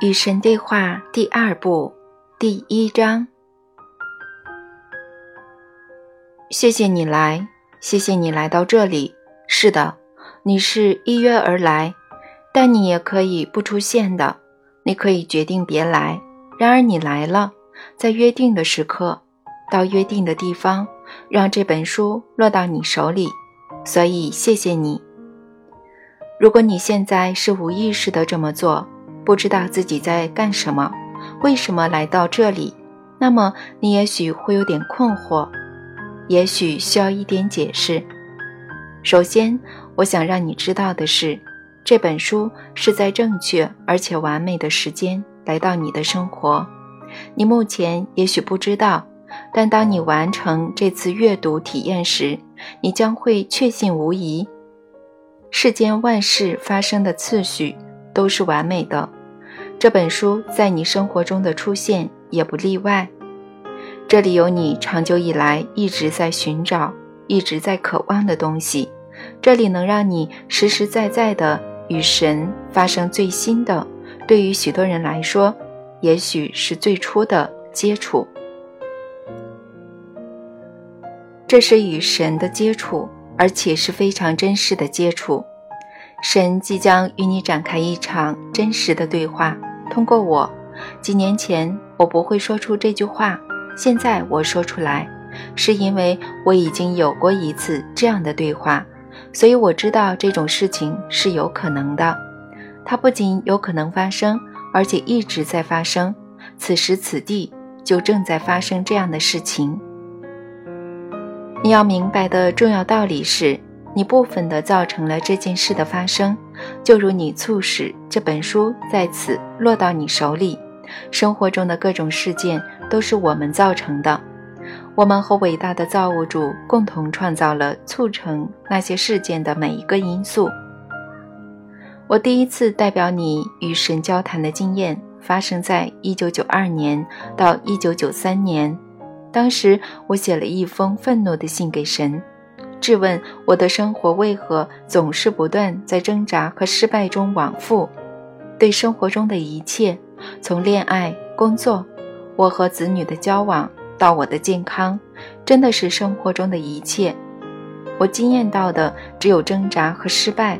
与神对话第二部第一章。谢谢你来，谢谢你来到这里。是的，你是依约而来，但你也可以不出现的。你可以决定别来，然而你来了，在约定的时刻，到约定的地方，让这本书落到你手里。所以，谢谢你。如果你现在是无意识的这么做，不知道自己在干什么，为什么来到这里，那么你也许会有点困惑，也许需要一点解释。首先，我想让你知道的是，这本书是在正确而且完美的时间来到你的生活。你目前也许不知道，但当你完成这次阅读体验时，你将会确信无疑。世间万事发生的次序都是完美的，这本书在你生活中的出现也不例外。这里有你长久以来一直在寻找、一直在渴望的东西，这里能让你实实在在的与神发生最新的，对于许多人来说，也许是最初的接触。这是与神的接触。而且是非常真实的接触，神即将与你展开一场真实的对话。通过我，几年前我不会说出这句话，现在我说出来，是因为我已经有过一次这样的对话，所以我知道这种事情是有可能的。它不仅有可能发生，而且一直在发生。此时此地就正在发生这样的事情。你要明白的重要道理是，你部分的造成了这件事的发生，就如你促使这本书在此落到你手里。生活中的各种事件都是我们造成的，我们和伟大的造物主共同创造了促成那些事件的每一个因素。我第一次代表你与神交谈的经验，发生在1992年到1993年。当时我写了一封愤怒的信给神，质问我的生活为何总是不断在挣扎和失败中往复。对生活中的一切，从恋爱、工作，我和子女的交往，到我的健康，真的是生活中的一切。我惊艳到的只有挣扎和失败。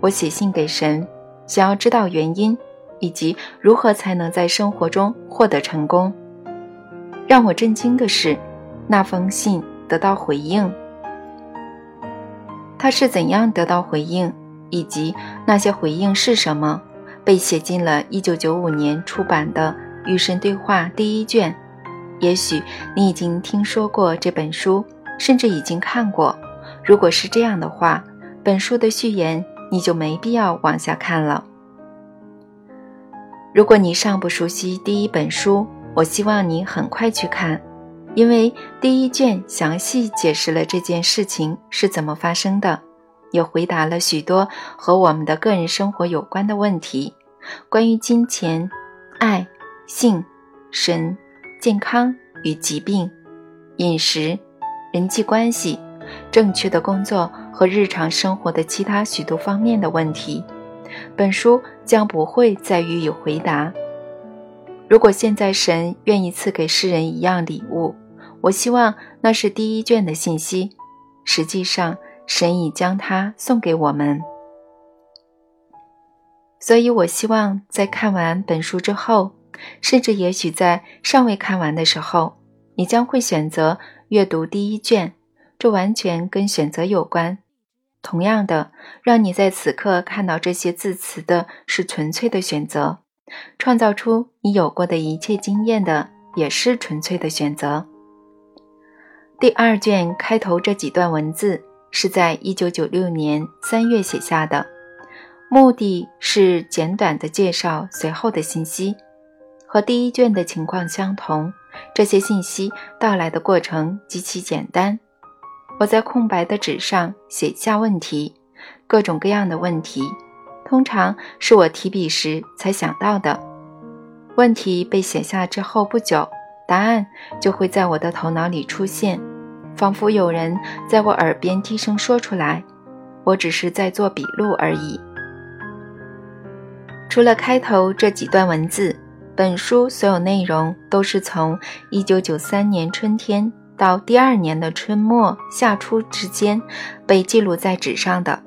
我写信给神，想要知道原因，以及如何才能在生活中获得成功。让我震惊的是，那封信得到回应。他是怎样得到回应，以及那些回应是什么，被写进了1995年出版的《与神对话》第一卷。也许你已经听说过这本书，甚至已经看过。如果是这样的话，本书的序言你就没必要往下看了。如果你尚不熟悉第一本书，我希望你很快去看，因为第一卷详细解释了这件事情是怎么发生的，也回答了许多和我们的个人生活有关的问题，关于金钱、爱、性、神、健康与疾病、饮食、人际关系、正确的工作和日常生活的其他许多方面的问题。本书将不会再予以回答。如果现在神愿意赐给世人一样礼物，我希望那是第一卷的信息。实际上，神已将它送给我们。所以我希望在看完本书之后，甚至也许在尚未看完的时候，你将会选择阅读第一卷。这完全跟选择有关。同样的，让你在此刻看到这些字词的是纯粹的选择。创造出你有过的一切经验的，也是纯粹的选择。第二卷开头这几段文字是在一九九六年三月写下的，目的是简短的介绍随后的信息。和第一卷的情况相同，这些信息到来的过程极其简单。我在空白的纸上写下问题，各种各样的问题。通常是我提笔时才想到的问题，被写下之后不久，答案就会在我的头脑里出现，仿佛有人在我耳边低声说出来。我只是在做笔录而已。除了开头这几段文字，本书所有内容都是从1993年春天到第二年的春末夏初之间被记录在纸上的。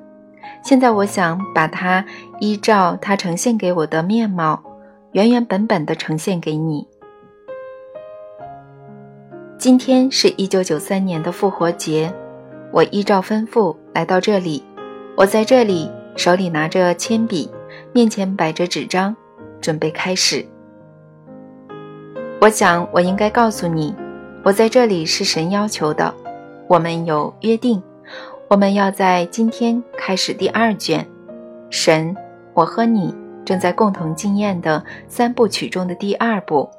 现在，我想把它依照它呈现给我的面貌，原原本本的呈现给你。今天是一九九三年的复活节，我依照吩咐来到这里。我在这里，手里拿着铅笔，面前摆着纸张，准备开始。我想，我应该告诉你，我在这里是神要求的，我们有约定。我们要在今天开始第二卷，神，我和你正在共同经验的三部曲中的第二部。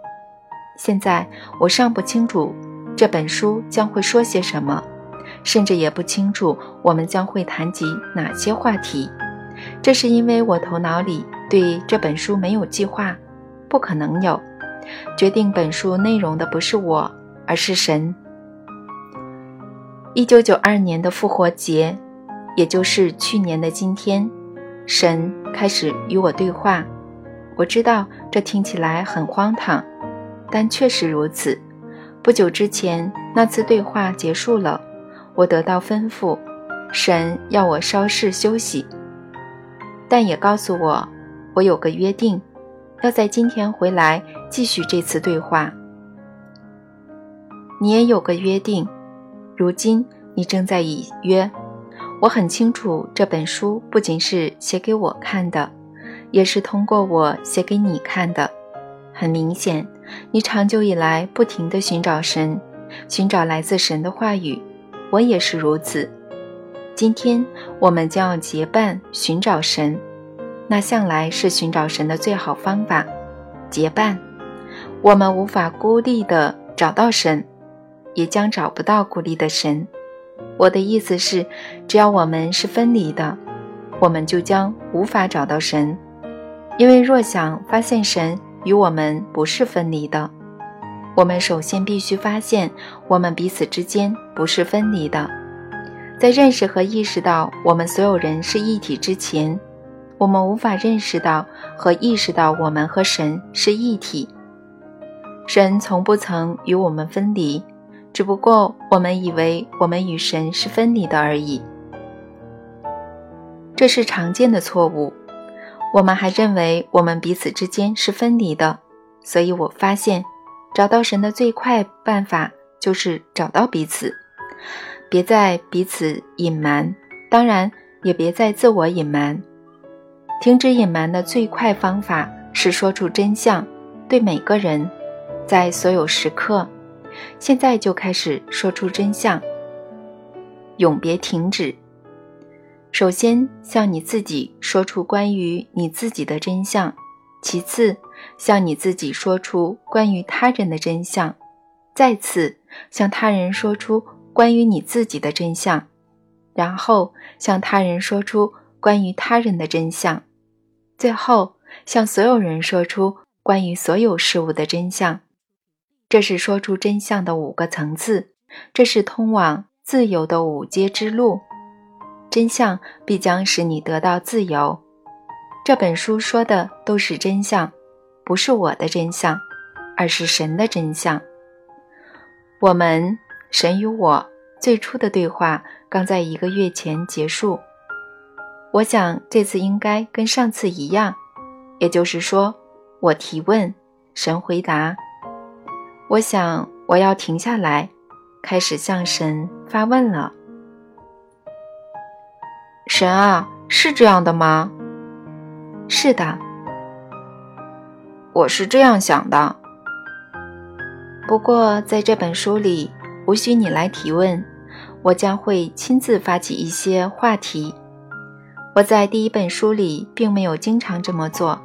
现在我尚不清楚这本书将会说些什么，甚至也不清楚我们将会谈及哪些话题。这是因为我头脑里对这本书没有计划，不可能有。决定本书内容的不是我，而是神。一九九二年的复活节，也就是去年的今天，神开始与我对话。我知道这听起来很荒唐，但确实如此。不久之前，那次对话结束了，我得到吩咐，神要我稍事休息，但也告诉我，我有个约定，要在今天回来继续这次对话。你也有个约定。如今你正在以约，我很清楚这本书不仅是写给我看的，也是通过我写给你看的。很明显，你长久以来不停地寻找神，寻找来自神的话语，我也是如此。今天我们将要结伴寻找神，那向来是寻找神的最好方法。结伴，我们无法孤立地找到神。也将找不到孤立的神。我的意思是，只要我们是分离的，我们就将无法找到神。因为若想发现神与我们不是分离的，我们首先必须发现我们彼此之间不是分离的。在认识和意识到我们所有人是一体之前，我们无法认识到和意识到我们和神是一体。神从不曾与我们分离。只不过我们以为我们与神是分离的而已，这是常见的错误。我们还认为我们彼此之间是分离的，所以我发现，找到神的最快办法就是找到彼此，别再彼此隐瞒，当然也别再自我隐瞒。停止隐瞒的最快方法是说出真相，对每个人，在所有时刻。现在就开始说出真相，永别停止。首先向你自己说出关于你自己的真相，其次向你自己说出关于他人的真相，再次向他人说出关于你自己的真相，然后向他人说出关于他人的真相，最后向所有人说出关于所有事物的真相。这是说出真相的五个层次，这是通往自由的五阶之路。真相必将使你得到自由。这本书说的都是真相，不是我的真相，而是神的真相。我们神与我最初的对话刚在一个月前结束。我想这次应该跟上次一样，也就是说，我提问，神回答。我想，我要停下来，开始向神发问了。神啊，是这样的吗？是的，我是这样想的。不过，在这本书里，无需你来提问，我将会亲自发起一些话题。我在第一本书里并没有经常这么做，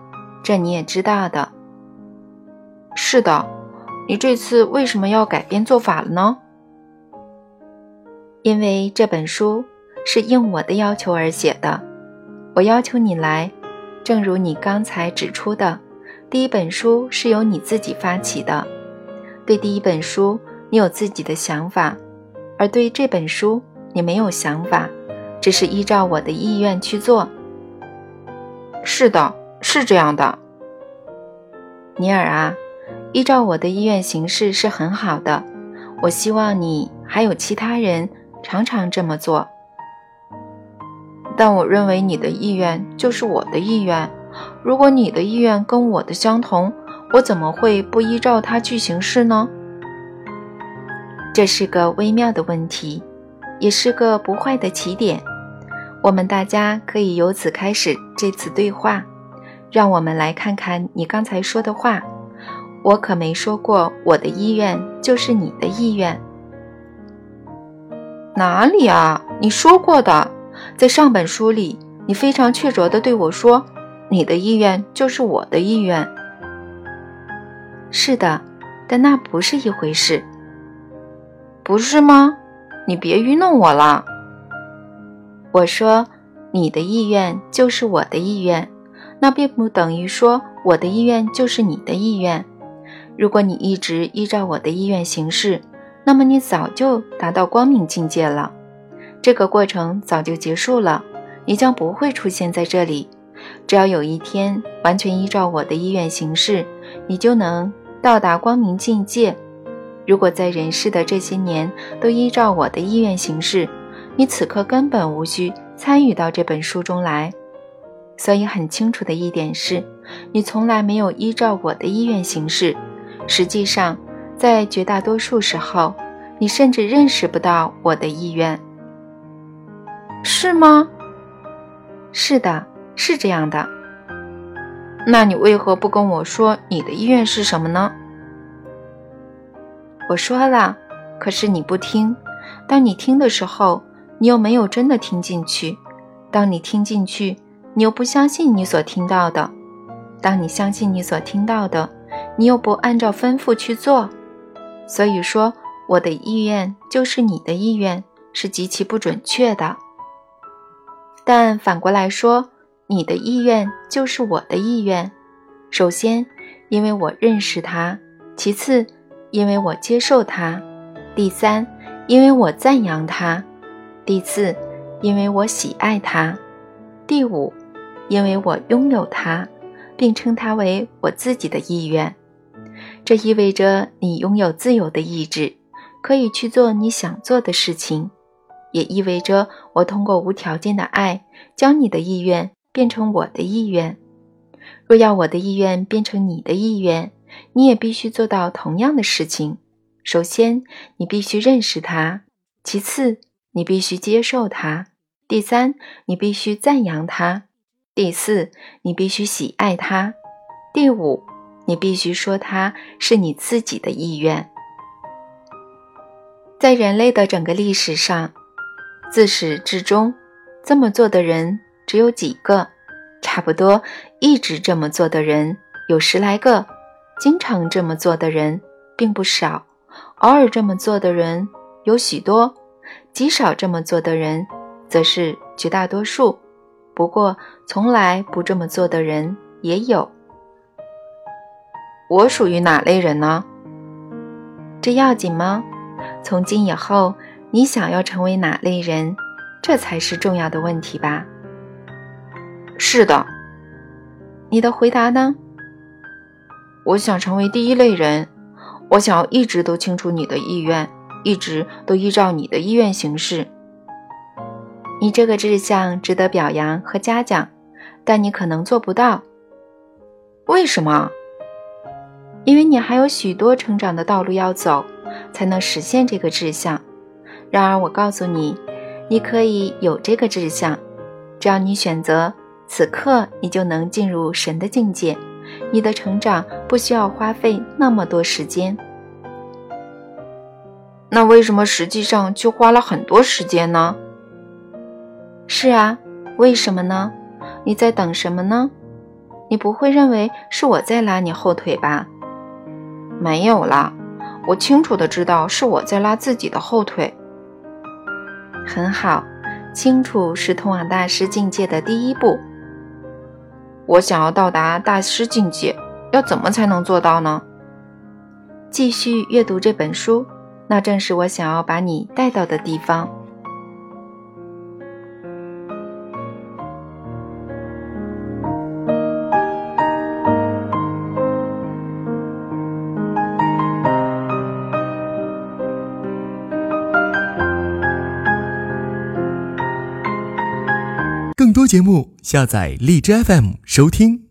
这你也知道的。是的。你这次为什么要改变做法了呢？因为这本书是应我的要求而写的。我要求你来，正如你刚才指出的，第一本书是由你自己发起的。对第一本书，你有自己的想法；而对这本书，你没有想法，只是依照我的意愿去做。是的，是。这样的，尼尔啊，依照我的意愿行事是很好的。我希望你还有其他人常常这么做。但我认为你的意愿就是我的意愿。如果你的意愿跟我的相同，我怎么会不依照它去行事呢？这是个微妙的问题，也是个不坏的起点。我们大家可以由此开始这次对话。让我们来看看你刚才说的话。我可没说过我的意愿就是你的意愿。哪里啊？你说过的，在上本书里，你非常确凿地对我说：“你的意愿就是我的意愿。”是的，但那不是一回事。不是吗？你别愚弄我了。我说，你的意愿就是我的意愿，那并不等于说我的意愿就是你的意愿。如果你一直依照我的意愿行事，那么你早就达到光明境界了，这个过程早就结束了，你将不会出现在这里。只要有一天完全依照我的意愿行事，你就能到达光明境界。如果在人世的这些年都依照我的意愿行事，你此刻根本无需参与到这本书中来。所以很清楚的一点是，你从来没有依照我的意愿行事。实际上，在绝大多数时候，你甚至认识不到我的意愿，是吗？是的，是这样的。那你为何不跟我说你的意愿是什么呢？我说了，可是你不听。当你听的时候，你又没有真的听进去；当你听进去，你又不相信你所听到的；当你相信你所听到的，你又不按照吩咐去做。所以说，我的意愿就是你的意愿，是极其不准确的。但反过来说，你的意愿就是我的意愿。首先，因为我认识它；其次，因为我接受它；第三，因为我赞扬它；第四，因为我喜爱它；第五，因为我拥有它，并称它为我自己的意愿。这意味着你拥有自由的意志，可以去做你想做的事情；也意味着我通过无条件的爱，将你的意愿变成我的意愿。若要我的意愿变成你的意愿，你也必须做到同样的事情。首先，你必须认识它；其次，你必须接受它；第三，你必须赞扬它；第四，你必须喜爱它；第五，你必须说它是你自己的意愿。在人类的整个历史上，自始至终，这么做的人只有几个，差不多一直这么做的人有十来个。经常这么做的人并不少，偶尔这么做的人有许多，极少这么做的人则是绝大多数。不过，从来不这么做的人也有。我属于哪类人呢？这要紧吗？从今以后，你想要成为哪类人，这才是重要的问题吧？是的。你的回答呢？我想成为第一类人，我想要一直都清楚你的意愿，一直都依照你的意愿行事。你这个志向值得表扬和嘉奖，但你可能做不到。为什么？因为你还有许多成长的道路要走，才能实现这个志向。然而，我告诉你，你可以有这个志向，只要你选择，此刻你就能进入神的境界。你的成长不需要花费那么多时间，那为什么实际上却花了很多时间呢？是啊，为什么呢？你在等什么呢？你不会认为是我在拉你后腿吧？没有啦，我清楚的知道是我在拉自己的后腿。很好，清楚是通往大师境界的第一步。我想要到达大师境界，要怎么才能做到呢？继续阅读这本书，那正是我想要把你带到的地方。节目，下载荔枝 FM 收听。